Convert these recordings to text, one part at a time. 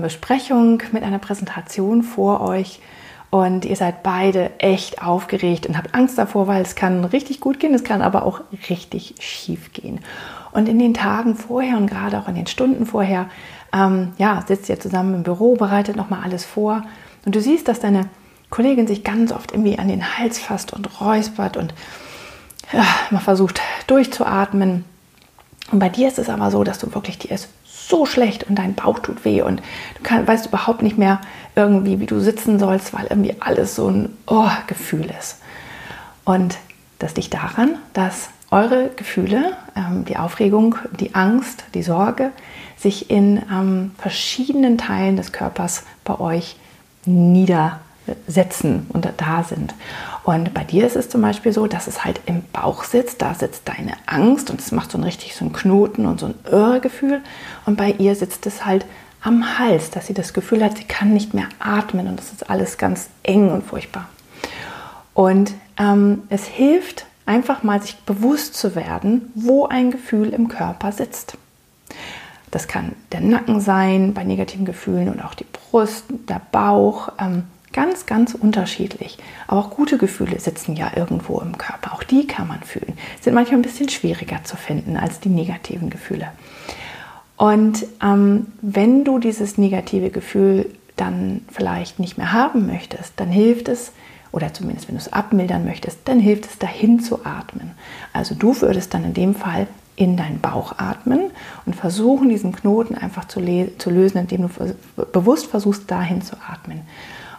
Besprechung mit einer Präsentation vor euch und ihr seid beide echt aufgeregt und habt Angst davor, weil es kann richtig gut gehen, es kann aber auch richtig schief gehen. Und in den Tagen vorher und gerade auch in den Stunden vorher, ähm, ja, sitzt ihr zusammen im Büro, bereitet nochmal alles vor und du siehst, dass deine Kollegin sich ganz oft irgendwie an den Hals fasst und räuspert und ja, man versucht durchzuatmen. Und bei dir ist es aber so, dass du wirklich dir es so schlecht und dein Bauch tut weh und du kann, weißt überhaupt nicht mehr irgendwie, wie du sitzen sollst, weil irgendwie alles so ein oh, Gefühl ist. Und das liegt daran, dass eure Gefühle, ähm, die Aufregung, die Angst, die Sorge, sich in ähm, verschiedenen Teilen des Körpers bei euch niedersetzen und da sind. Und bei dir ist es zum Beispiel so, dass es halt im Bauch sitzt, da sitzt deine Angst und es macht so ein richtig so ein Knoten und so ein Irrgefühl. Und bei ihr sitzt es halt am Hals, dass sie das Gefühl hat, sie kann nicht mehr atmen und das ist alles ganz eng und furchtbar. Und ähm, es hilft einfach mal, sich bewusst zu werden, wo ein Gefühl im Körper sitzt. Das kann der Nacken sein bei negativen Gefühlen und auch die Brust, der Bauch. Ähm, Ganz, ganz unterschiedlich. Aber auch gute Gefühle sitzen ja irgendwo im Körper. Auch die kann man fühlen. Sind manchmal ein bisschen schwieriger zu finden als die negativen Gefühle. Und ähm, wenn du dieses negative Gefühl dann vielleicht nicht mehr haben möchtest, dann hilft es, oder zumindest wenn du es abmildern möchtest, dann hilft es dahin zu atmen. Also du würdest dann in dem Fall in deinen Bauch atmen und versuchen, diesen Knoten einfach zu, zu lösen, indem du bewusst versuchst, dahin zu atmen.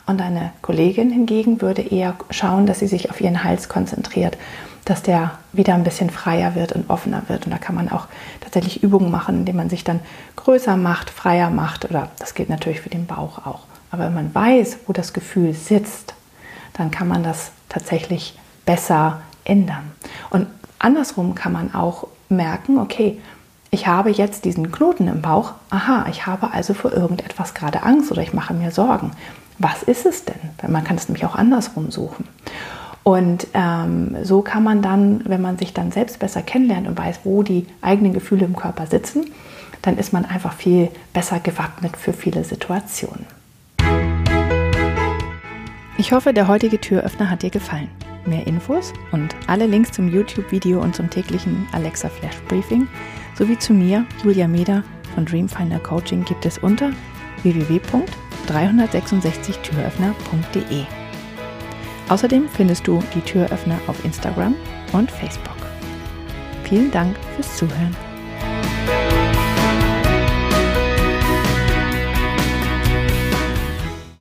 Und deine Kollegin hingegen würde eher schauen, dass sie sich auf ihren Hals konzentriert, dass der wieder ein bisschen freier wird und offener wird. Und da kann man auch tatsächlich Übungen machen, indem man sich dann größer macht, freier macht. Oder das gilt natürlich für den Bauch auch. Aber wenn man weiß, wo das Gefühl sitzt, dann kann man das tatsächlich besser ändern. Und andersrum kann man auch merken, okay, ich habe jetzt diesen Knoten im Bauch. Aha, ich habe also vor irgendetwas gerade Angst oder ich mache mir Sorgen was ist es denn? Man kann es nämlich auch andersrum suchen. Und ähm, so kann man dann, wenn man sich dann selbst besser kennenlernt und weiß, wo die eigenen Gefühle im Körper sitzen, dann ist man einfach viel besser gewappnet für viele Situationen. Ich hoffe, der heutige Türöffner hat dir gefallen. Mehr Infos und alle Links zum YouTube-Video und zum täglichen Alexa Flash Briefing sowie zu mir, Julia Meder von Dreamfinder Coaching gibt es unter www 366türöffner.de. Außerdem findest du die Türöffner auf Instagram und Facebook. Vielen Dank fürs Zuhören.